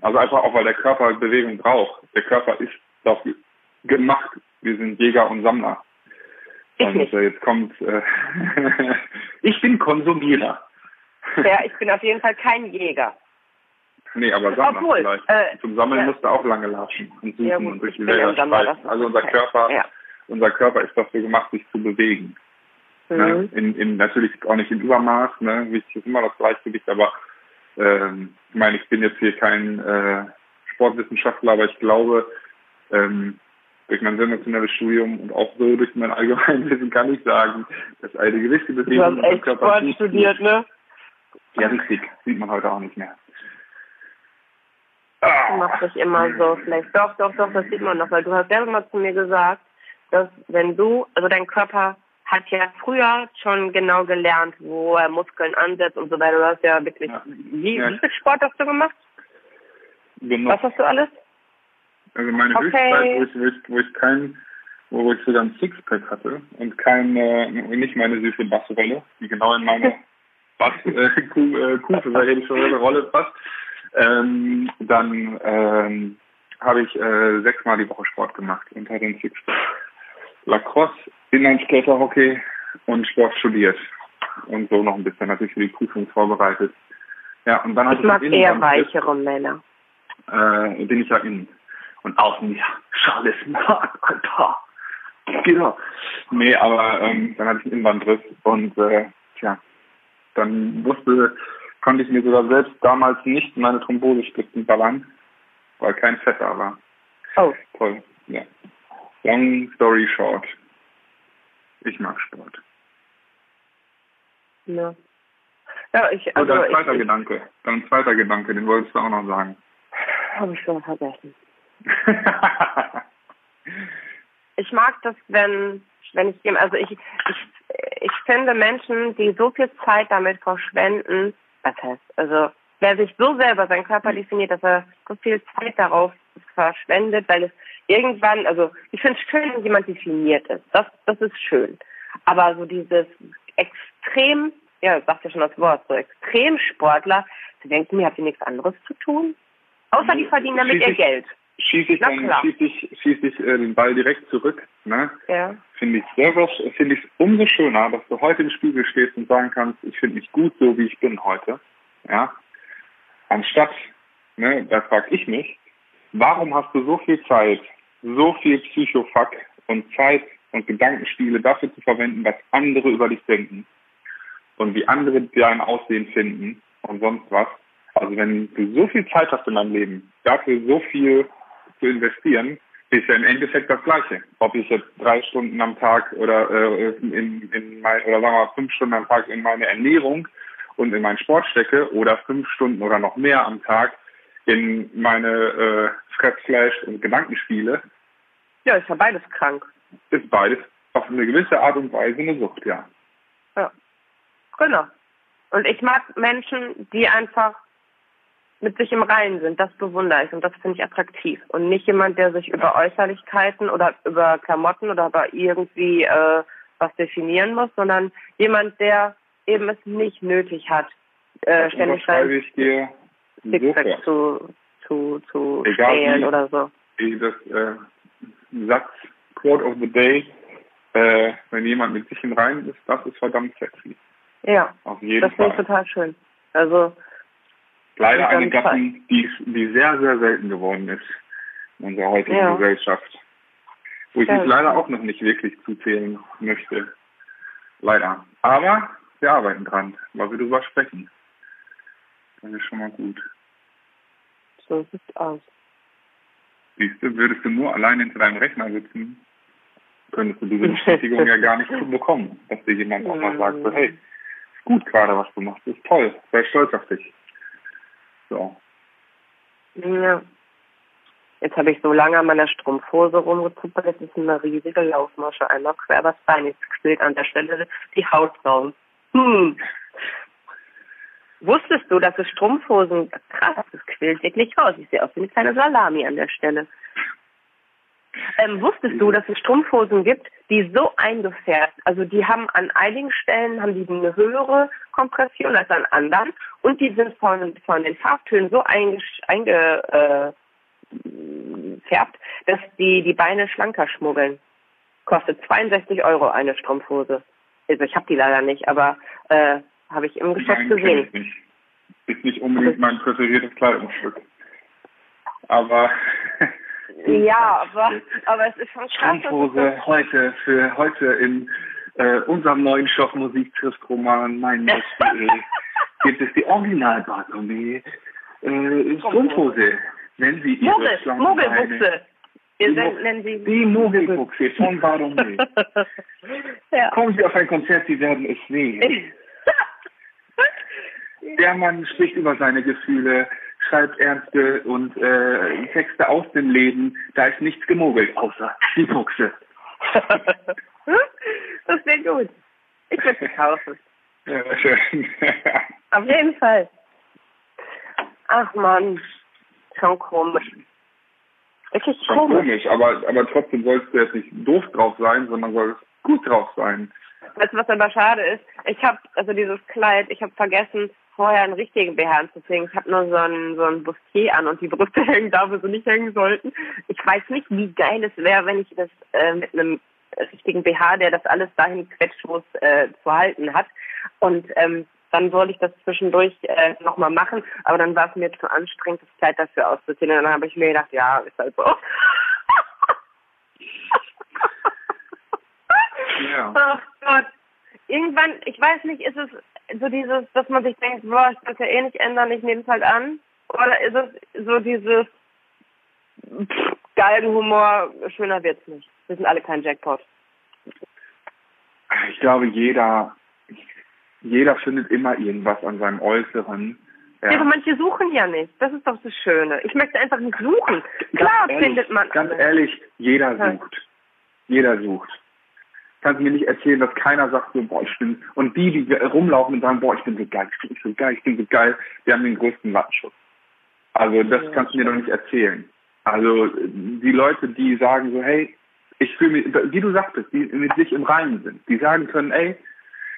Also einfach auch, weil der Körper Bewegung braucht. Der Körper ist dafür gemacht. Wir sind Jäger und Sammler. Und äh, jetzt kommt, äh, ich bin Konsumierer. Ja, ich bin auf jeden Fall kein Jäger. Nee, aber Sammler Obwohl, vielleicht. Äh, Zum Sammeln ja. musst du auch lange latschen und suchen ja, und durch die Wälder schreiten. Also unser Körper, ja. unser Körper ist dafür gemacht, sich zu bewegen. Mhm. Ne? In, in, natürlich auch nicht in Übermaß, ne? Wichtig ist immer das Gleichgewicht, aber ähm, ich meine, ich bin jetzt hier kein äh, Sportwissenschaftler, aber ich glaube, ähm, durch mein sensationelles Studium und auch so durch mein Allgemeinwissen kann ich sagen, dass eine gewisse Bewegung du hast echt Körper Sport studiert, ne? Ja, richtig. Sieht man heute auch nicht mehr. Du machst dich immer so schlecht. Doch, doch, doch, das sieht man noch, weil du hast selber mal zu mir gesagt, dass wenn du, also dein Körper hat ja früher schon genau gelernt, wo er Muskeln ansetzt und so weiter. Du hast ja wirklich, ja. Wie, ja. wie viel Sport hast du gemacht? Genau. Was hast du alles? Also meine okay. Höchstzeit, wo ich, wo ich, wo ich kein, wo ich sogar ein Sixpack hatte und keine, nicht meine süße Bassrolle, die genau in meine Bass, äh, Kuh, äh, Kufe, weil hätte schon eine Rolle passt. Ähm, dann ähm, habe ich äh, sechsmal die Woche Sport gemacht und hatte ein Sixpack. Lacrosse, Inlineskaterhockey und Sport studiert. Und so noch ein bisschen natürlich für die Prüfung vorbereitet. Ja, und dann ich mag eher weichere Männer. Äh, bin ich ja innen und außen, ja, Charles Mark, Alter. Genau. Nee, aber ähm, dann hatte ich einen Innenbandriss und äh, tja, dann wusste, konnte ich mir sogar selbst damals nicht meine Thrombosespritzen ballern, weil kein Fett da war. Oh. Toll, ja. Long story short. Ich mag Sport. Ja. Ja, ich, also. Oder ein zweiter ich, Gedanke. Dann ein zweiter Gedanke, den wolltest du auch noch sagen. Habe ich schon vergessen. ich mag das, wenn, wenn ich dem, also ich, ich, ich finde Menschen, die so viel Zeit damit verschwenden, was heißt, also wer sich so selber seinen Körper mhm. definiert, dass er so viel Zeit darauf verschwendet, weil es irgendwann, also ich finde es schön, wenn jemand definiert ist. Das, das ist schön. Aber so dieses extrem, ja, sagt ja schon das Wort, so Extremsportler, sie denken mir, habt ihr nichts anderes zu tun? Außer die verdienen damit ihr Geld schieße ich dann schieße ich, schieße ich äh, den Ball direkt zurück. Ne? Ja. Finde ich selber, finde ich umso schöner, dass du heute im Spiegel stehst und sagen kannst, ich finde mich gut so, wie ich bin heute. Ja. Anstatt, ne, da frage ich mich, warum hast du so viel Zeit, so viel Psychofuck und Zeit und Gedankenspiele dafür zu verwenden, was andere über dich denken und wie andere dein Aussehen finden und sonst was. Also wenn du so viel Zeit hast in deinem Leben, dafür so viel zu investieren, ist ja im Endeffekt das Gleiche. Ob ich jetzt drei Stunden am Tag oder äh, in, in mein, oder sagen wir mal fünf Stunden am Tag in meine Ernährung und in meinen Sport stecke oder fünf Stunden oder noch mehr am Tag in meine äh, Fressflash und Gedankenspiele. Ja, ist ja beides krank. Ist beides auf eine gewisse Art und Weise eine Sucht, ja. Ja. Genau. Und ich mag Menschen, die einfach mit sich im Reinen sind. Das bewundere ich und das finde ich attraktiv. Und nicht jemand, der sich über Äußerlichkeiten oder über Klamotten oder über irgendwie äh, was definieren muss, sondern jemand, der eben es nicht nötig hat, äh, ständig Schreibe sein ich dir Sixpack zu, zu, zu Egal stehlen wie. oder so. Wie das äh, Satz, Quote of the Day, äh, wenn jemand mit sich im Reinen ist, das ist verdammt sexy. Ja, Auf jeden das finde ich total schön. Also, Leider eine Gattung, die, die sehr, sehr selten geworden ist in unserer heutigen Ja. Gesellschaft. Wo ich Ja, mich leider auch noch nicht wirklich zuzählen möchte. Leider. Aber wir arbeiten dran, weil wir darüber sprechen. Das ist schon mal gut. so sieht's aus. Siehst du, würdest du nur allein hinter deinem Rechner sitzen, könntest du diese Bestätigung ja gar nicht bekommen, dass dir jemand auch mal sagt, so, hey, ist gut gerade, was du machst, ist toll, sei stolz auf dich. So. Ja. Jetzt habe ich so lange an meiner Strumpfhose rumgezuppert, jetzt ist eine riesige Laufmasche einmal quer übers Bein. Jetzt quillt an der Stelle die Haut raus. Hm. Wusstest du, dass es Strumpfhosen, krass, das quillt wirklich raus. Ich sehe aus wie eine kleine Salami an der Stelle. Ähm, wusstest du, dass es Strumpfhosen gibt, die so eingefärbt, also die haben an einigen Stellen haben die eine höhere Kompression als an anderen und die sind von, von den Farbtönen so eingefärbt, einge, äh, dass die die Beine schlanker schmuggeln. Kostet 62 Euro eine Strumpfhose. Also ich habe die leider nicht, aber äh, habe ich im Geschäft Nein, gesehen. ich nicht. Ist nicht unbedingt mein präferiertes Kleidungsstück. Aber Ja, aber, aber es ist schon krass. Strumpfhose heute für heute in äh, unserem neuen Stoff Musik trifft Roman mein Beispiel gibt es die Original Bartolomé äh, Strumpfhose. Wenn Sie Ihre Mogel, Mogelbuchse. Die nennen, Mo- nennen sie Die Mogelbuchse von Bartolomé. ja. Kommen Sie auf ein Konzert, Sie werden es sehen. Der Mann spricht über seine Gefühle, schreibt ernste und äh, Texte aus dem Leben. Da ist nichts gemogelt, außer die Buchse. das wäre gut. Ich würde sie kaufen. Ja, schön. Auf jeden Fall. Ach man, schon komisch. Wirklich Schon komisch. komisch, aber, aber trotzdem sollst du jetzt nicht doof drauf sein, sondern sollst gut drauf sein. Weißt du, was aber schade ist? Ich habe, also dieses Kleid, ich habe vergessen, vorher einen richtigen BH anzuziehen. Ich habe nur so ein, so ein Bustier an und die Brüste hängen da, wo sie nicht hängen sollten. Ich weiß nicht, wie geil es wäre, wenn ich das äh, mit einem richtigen BH, der das alles dahin quetscht, wo es äh, zu halten hat. Und ähm, dann wollte ich das zwischendurch äh, nochmal machen, aber dann war es mir zu anstrengend, das Kleid dafür auszuziehen. Und dann habe ich mir gedacht, ja, ist halt so. Ja. Ach Gott. Irgendwann, ich weiß nicht, ist es so dieses, dass man sich denkt, boah, ich kann es ja eh nicht ändern, ich nehme es halt an? Oder ist es so dieses pff, Galgenhumor, schöner wird's nicht. Wir sind alle kein Jackpot. Ich glaube, jeder, jeder findet immer irgendwas an seinem Äußeren. Ja. aber manche suchen ja nicht. Das ist doch das Schöne. Ich möchte einfach nicht suchen. Klar ehrlich, findet man Ganz alles. ehrlich, jeder Ja. sucht. Jeder sucht. Kannst mir nicht erzählen, dass keiner sagt so, boah, ich bin, und die, die rumlaufen und sagen, boah, ich bin so geil, ich bin so geil, ich bin so geil, die haben den größten Wattenschutz. Also, das Ja, kannst du mir doch nicht erzählen. Also, die Leute, die sagen so, hey, ich fühle mich, wie du sagtest, die mit sich im Reinen sind, die sagen können, ey,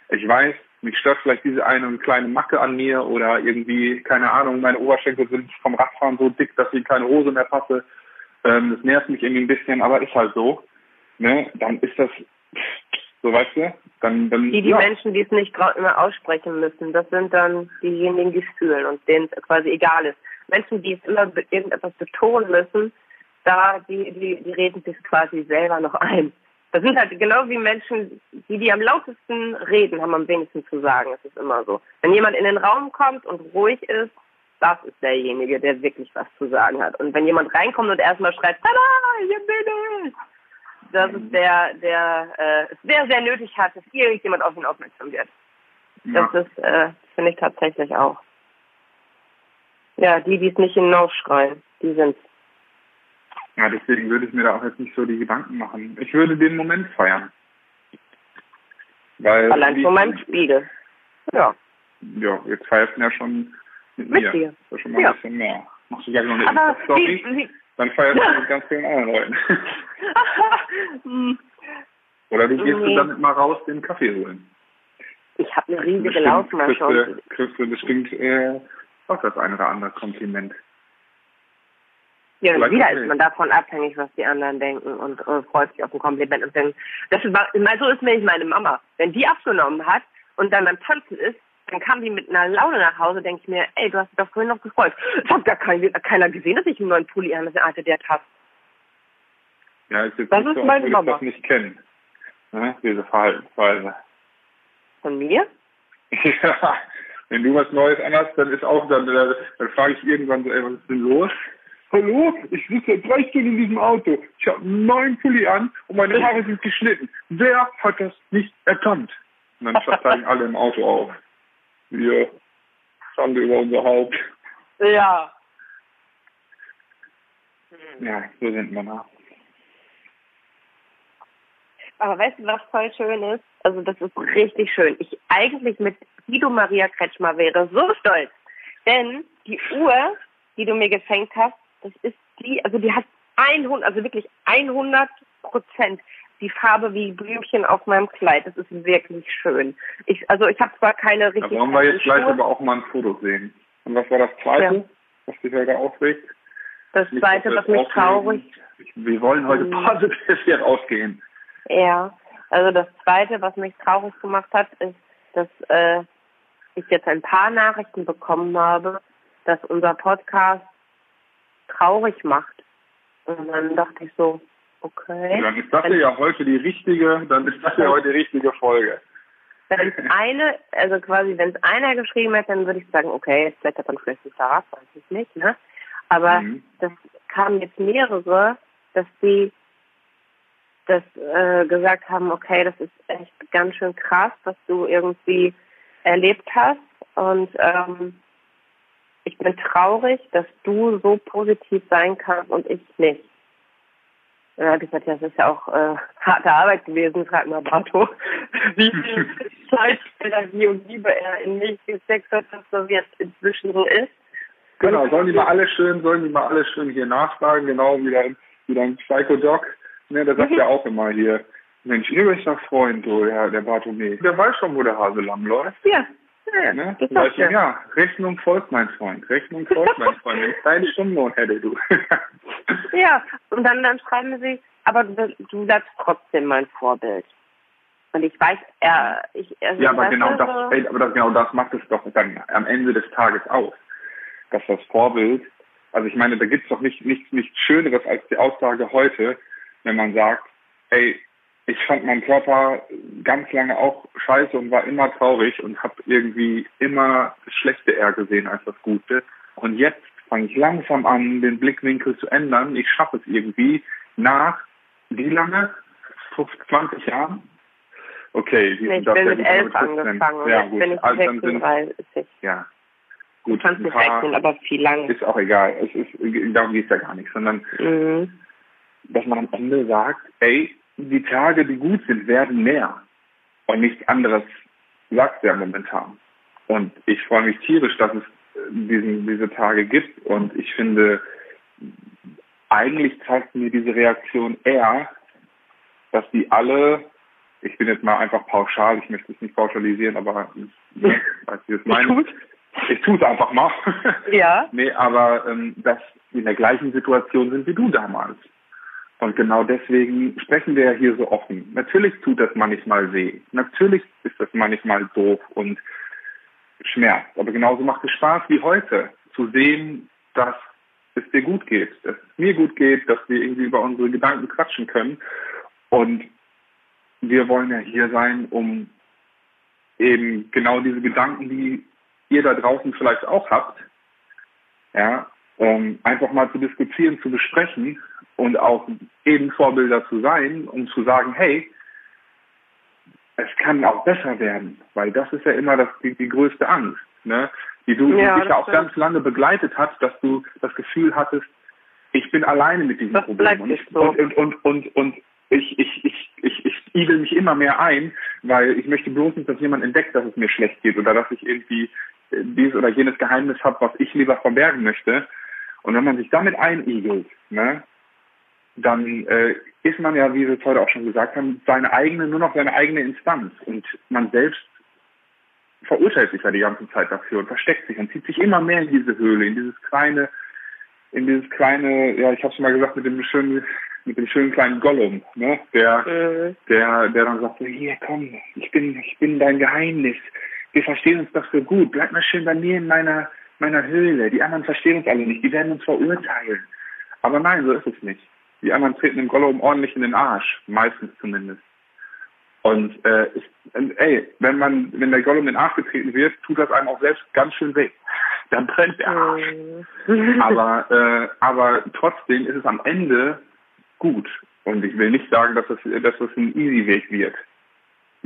ich weiß, mich stört vielleicht diese eine kleine Macke an mir oder irgendwie, keine Ahnung, meine Oberschenkel sind vom Radfahren so dick, dass ich in keine Hose mehr passe. Ähm, das nervt mich irgendwie ein bisschen, aber ist halt so. Ne? Dann ist das, so weißt du, dann, dann Die, die ja. Menschen, die es nicht immer aussprechen müssen, das sind dann diejenigen, die es fühlen und denen es quasi egal ist. Menschen, die es immer irgendetwas betonen müssen, da, die, die, die reden sich quasi selber noch ein. Das sind halt genau wie Menschen, die, die am lautesten reden, haben am wenigsten zu sagen. Es ist immer so. Wenn jemand in den Raum kommt und ruhig ist, das ist derjenige, der wirklich was zu sagen hat. Und wenn jemand reinkommt und erstmal schreit, tada, hier bin ich, das ist der, der äh, es sehr, sehr nötig hat, dass irgendjemand auf ihn aufmerksam wird. ja. Das ist, äh, finde ich tatsächlich auch. Ja, die, die es nicht hinausschreien, die sind ja, deswegen würde ich mir da auch jetzt nicht so die Gedanken machen. Ich würde den Moment feiern. Weil Allein vor meinem Spiegel. Ja. Ja, jetzt feierst du ja schon mit, Mit mir. dir. Das ist schon mal Ja. ein bisschen mehr. Machst du gleich noch eine Aber Insta-Story, dann feierst du mit ganz vielen anderen Leuten. Hm, Oder du gehst Nee. du damit mal raus, den Kaffee holen. ich habe eine riesige Bestimmt Laufmasche. kriegst du, bestimmt äh, auch das eine oder andere Kompliment. Ja, und Vielleicht wieder ist man davon abhängig, was die anderen denken und äh, freut sich auf ein Kompliment. Und dann, das war, mal so ist nämlich meine Mama. Wenn die abgenommen hat und dann beim Tanzen ist, dann kam die mit einer Laune nach Hause, denke ich mir, ey, du hast dich doch vorhin noch gefreut. Es hat gar kein, keiner gesehen, dass ich einen neuen Pulli an hatte, der hat. Ja, ist jetzt Das nicht ist so, meine Mama. das nicht kennen. Ne? Diese Verhaltensweise. Von mir? Ja, wenn du was Neues anhast, dann ist auch, dann, dann, dann frage ich irgendwann so, ey, was ist denn los? Hallo, ich sitze seit drei Stunden in diesem Auto. Ich habe einen neuen Pulli an und meine Haare sind geschnitten. Wer hat das nicht erkannt? Und dann steigen alle im Auto auf. Wir Schande über unser Haupt. Ja. Ja, so sind Männer. Aber weißt du, was voll schön ist? Also das ist richtig schön. Ich eigentlich mit Guido Maria Kretschmer wäre so stolz. Denn die Uhr, die du mir geschenkt hast, das ist die, also die hat 100, also wirklich 100 Prozent die Farbe wie Blümchen auf meinem Kleid. Das ist wirklich schön. Ich, also ich habe zwar keine Da richtig wollen wir jetzt gleich Schuhe. aber auch mal ein Foto sehen. Und was war das zweite, Ja. was dich heute aufregt? Das Nicht, zweite, was mich traurig. Wir wollen heute Mhm. positiv hier rausgehen. Ja, also das Zweite, was mich traurig gemacht hat, ist, dass äh, ich jetzt ein paar Nachrichten bekommen habe, dass unser Podcast traurig macht. Und dann dachte ich so, okay. Dann ist das ja heute die richtige, dann ist das ja heute die richtige Folge. Wenn es eine, also quasi, wenn es einer geschrieben hätte, dann würde ich sagen, okay, jetzt blättert dann vielleicht nicht da, weiß ich nicht, ne? Aber Mhm. das kamen jetzt mehrere, dass die das äh, gesagt haben, okay, das ist echt ganz schön krass, was du irgendwie erlebt hast. Und ähm, ich bin traurig, dass du so positiv sein kannst und ich nicht. Und dann habe ich gesagt, ja, das ist ja auch äh, harte Arbeit gewesen, frag mal Barto, wie viel Zeit, Energie und Liebe er in mich gesteckt hat, dass das jetzt inzwischen so ist. Genau, sollen die mal alle schön, sollen die mal alle schön hier nachfragen, genau wie dein, wie dein Psycho-Doc. Ne, der sagt Mhm. ja auch immer hier, Mensch, ihr bester Freund, so, ja, der Bartome, der weiß schon, wo der Hase lang läuft. Ja, ja, Ne? das ihm, er. ja, Rechnung folgt, mein Freund, Rechnung folgt, mein Freund, wenn ich deinen Stundenlohn hätte, du. Ja, und dann, dann schreiben sie, aber du, du bleibst trotzdem mein Vorbild. Und ich weiß, er, ich, also Ja, aber genau das, so- ey, aber das, genau das macht es doch dann am Ende des Tages aus. Dass das Vorbild, also ich meine, da gibt's doch nicht, nichts, nichts Schöneres als die Aussage heute, wenn man sagt, ey, ich fand meinen Körper ganz lange auch scheiße und war immer traurig und habe irgendwie immer das Schlechte eher gesehen als das Gute. Und jetzt fange ich langsam an, den Blickwinkel zu ändern. Ich schaffe es irgendwie nach, wie lange? 15, 20 Jahren? Okay, die Nee, ich bin mit elf aber 15. angefangen Ja, gut. bin ich Also dann sind, 36. ja, Du gut. kannst ein nicht rechnen, aber viel lang. ist auch egal. Es ist, darum geht es ja gar nicht, sondern Mhm. dass man am Ende sagt, ey, die Tage, die gut sind, werden mehr. Und nichts anderes sagt ja momentan. Und ich freue mich tierisch, dass es äh, diesen, diese Tage gibt. Und ich finde, eigentlich zeigt mir diese Reaktion eher, dass die alle, ich bin jetzt mal einfach pauschal, ich möchte es nicht pauschalisieren, aber ne, weißt du, wie ich es meine? tu's. Ich tue es einfach mal. Ja. Nee, aber ähm, dass sie in der gleichen Situation sind wie du damals. Und genau deswegen sprechen wir ja hier so offen. Natürlich tut das manchmal weh. Natürlich ist das manchmal doof und schmerzt. Aber genauso macht es Spaß wie heute, zu sehen, dass es dir gut geht, dass es mir gut geht, dass wir irgendwie über unsere Gedanken quatschen können. Und wir wollen ja hier sein, um eben genau diese Gedanken, die ihr da draußen vielleicht auch habt, ja, um einfach mal zu diskutieren, zu besprechen und auch eben Vorbilder zu sein, um zu sagen, hey, es kann auch besser werden, weil das ist ja immer das, die, die größte Angst, ne? die du Ja, dich ja auch ganz lange begleitet hat, dass du das Gefühl hattest, ich bin alleine mit diesem Das Problem. Und, so. und, und, und, und, ich, ich, ich, ich, ich igel mich immer mehr ein, weil ich möchte bloß nicht, dass jemand entdeckt, dass es mir schlecht geht oder dass ich irgendwie äh, dieses oder jenes Geheimnis habe, was ich lieber verbergen möchte. Und wenn man sich damit einigelt, ne, dann äh, ist man ja, wie wir es heute auch schon gesagt haben, seine eigene, nur noch seine eigene Instanz. Und man selbst verurteilt sich ja die ganze Zeit dafür und versteckt sich und zieht sich immer mehr in diese Höhle, in dieses kleine, in dieses kleine, ja, ich habe schon mal gesagt, mit dem schönen, mit dem schönen kleinen Gollum, ne, der, Mhm. der, der dann sagt so, hier komm, ich bin, ich bin dein Geheimnis. Wir verstehen uns doch so gut. Bleib mal schön bei mir in meiner, meiner Höhle. Die anderen verstehen uns alle nicht. Die werden uns verurteilen. Aber nein, so ist es nicht. Die anderen treten dem Gollum ordentlich in den Arsch. Meistens zumindest. Und äh, ich, ey, wenn man, wenn der Gollum in den Arsch getreten wird, tut das einem auch selbst ganz schön weh. Dann brennt der Arsch. Mhm. Aber, äh, aber trotzdem ist es am Ende gut. Und ich will nicht sagen, dass das, dass das ein easy Weg wird.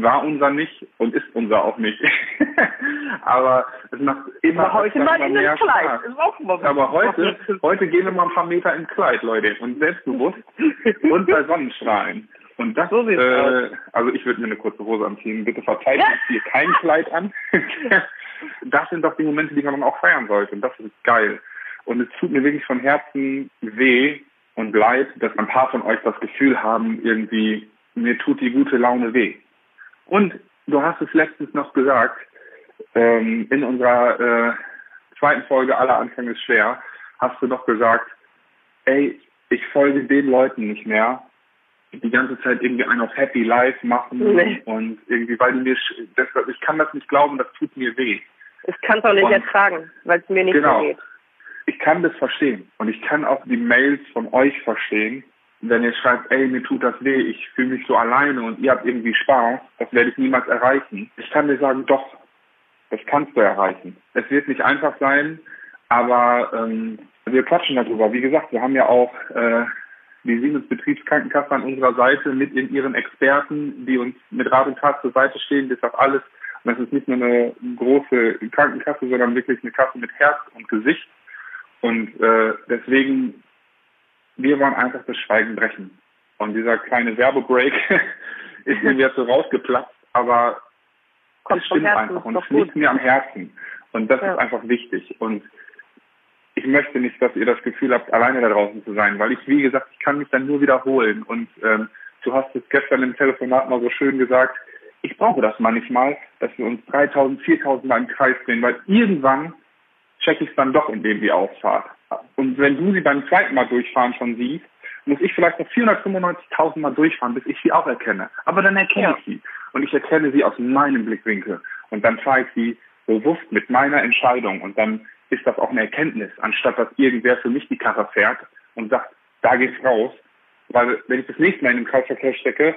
War unser nicht und ist unser auch nicht. aber es macht immer, Aber heute mal in mehr den Kleid. Aber heute, heute gehen wir mal ein paar Meter ins Kleid, Leute. Und selbstbewusst und bei Sonnenstrahlen. Und das, So äh, also ich würde mir eine kurze Hose anziehen. Bitte verzeiht mir hier kein Kleid an. das sind doch die Momente, die man dann auch feiern sollte. Und das ist geil. Und es tut mir wirklich von Herzen weh und leid, dass ein paar von euch das Gefühl haben, irgendwie, mir tut die gute Laune weh. Und du hast es letztens noch gesagt, ähm, in unserer äh, zweiten Folge Aller Anfang ist schwer, hast du noch gesagt, ey, ich folge den Leuten nicht mehr, die die ganze Zeit irgendwie einen auf Happy Life machen Nee. und irgendwie, weil die mir, das, ich kann das nicht glauben, das tut mir weh. Ich kann es auch nicht Und- ertragen, weil es mir nicht Genau. so geht. Ich kann das verstehen und ich kann auch die Mails von euch verstehen, wenn ihr schreibt, ey, mir tut das weh, ich fühle mich so alleine und ihr habt irgendwie Spaß, das werde ich niemals erreichen. Ich kann dir sagen, doch, das kannst du erreichen. Es wird nicht einfach sein, aber ähm, wir quatschen darüber. Wie gesagt, wir haben ja auch äh, die Siemens Betriebskrankenkasse an unserer Seite mit in ihren Experten, die uns mit Rat und Tat zur Seite stehen, bis auf alles. Und das ist nicht nur eine große Krankenkasse, sondern wirklich eine Kasse mit Herz und Gesicht. Und äh, deswegen, wir wollen einfach das Schweigen brechen. Und dieser kleine Werbebreak ist mir jetzt so rausgeplatzt, aber Kommt es stimmt Herzen, einfach und es liegt mir am Herzen. Und das Ja. ist einfach wichtig. Und ich möchte nicht, dass ihr das Gefühl habt, alleine da draußen zu sein, weil ich, wie gesagt, ich kann mich dann nur wiederholen. Und ähm, du hast es gestern im Telefonat mal so schön gesagt, ich brauche das manchmal, dass wir uns 3000, 4000 Mal im Kreis drehen, weil irgendwann checke ich es dann doch in dem die Ausfahrt. Und wenn du sie beim zweiten Mal durchfahren schon siehst, muss ich vielleicht noch 495.000 Mal durchfahren, bis ich sie auch erkenne. Aber dann erkenne Ja. ich sie. Und ich erkenne sie aus meinem Blickwinkel. Und dann fahre ich sie bewusst mit meiner Entscheidung. Und dann ist das auch eine Erkenntnis, anstatt dass irgendwer für mich die Karre fährt und sagt, da geht's raus. Weil wenn ich das nächste Mal in den Kreisverkehr stecke,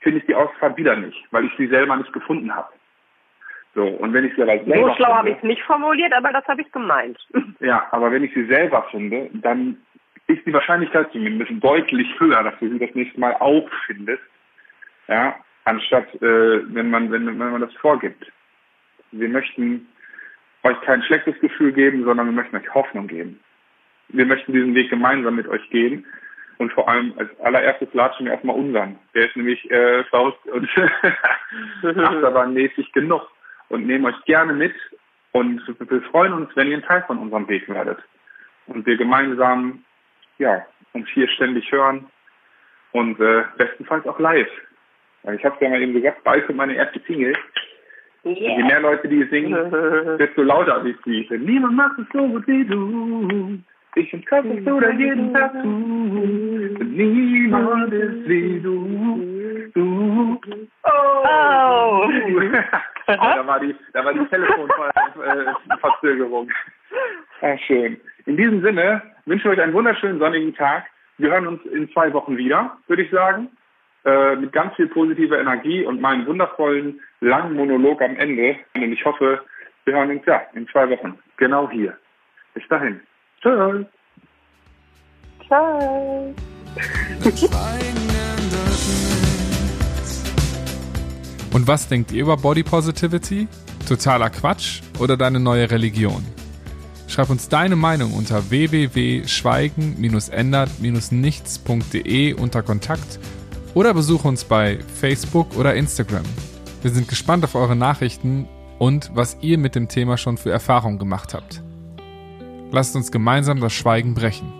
finde ich die Ausfahrt wieder nicht, weil ich sie selber nicht gefunden habe. So, und wenn ich sie aber selber So schlau habe ich es nicht formuliert, aber das habe ich gemeint. ja, aber wenn ich sie selber finde, dann ist die Wahrscheinlichkeit zumindest deutlich höher, dass du sie das nächste Mal auch findest. Ja, anstatt äh, wenn man wenn, wenn man das vorgibt. Wir möchten euch kein schlechtes Gefühl geben, sondern wir möchten euch Hoffnung geben. Wir möchten diesen Weg gemeinsam mit euch gehen. Und vor allem als allererstes latschen wir erstmal unseren. Der ist nämlich äh, Faust und achterbahnmäßig genug. Und nehmen euch gerne mit. Und wir freuen uns, wenn ihr ein Teil von unserem Weg werdet. Und wir gemeinsam, ja, uns hier ständig hören. Und äh, bestenfalls auch live. Weil ich habe ja mal eben gesagt, bald kommt meine erste Single. Und je Yeah. mehr Leute, die singen, desto lauter wird sie. Niemand macht es so gut wie du. Ich dass du da jeden Tag. Denn niemand ist wie du. Du. Oh. da war die, da war die Telefonverzögerung. Ah, schön. In diesem Sinne wünsche ich euch einen wunderschönen sonnigen Tag. Wir hören uns in zwei Wochen wieder, würde ich sagen. Äh, mit ganz viel positiver Energie und meinem wundervollen langen Monolog am Ende. Und ich hoffe, wir hören uns ja in zwei Wochen. Genau hier. Bis dahin. Tschüss. Ciao. Und was denkt ihr über Body Positivity? Totaler Quatsch oder deine neue Religion? Schreib uns deine Meinung unter www.schweigen-ändert-nichts.de unter Kontakt Oder besuche uns bei Facebook oder Instagram. Wir sind gespannt auf eure Nachrichten und was ihr mit dem Thema schon für Erfahrungen gemacht habt. Lasst uns gemeinsam das Schweigen brechen.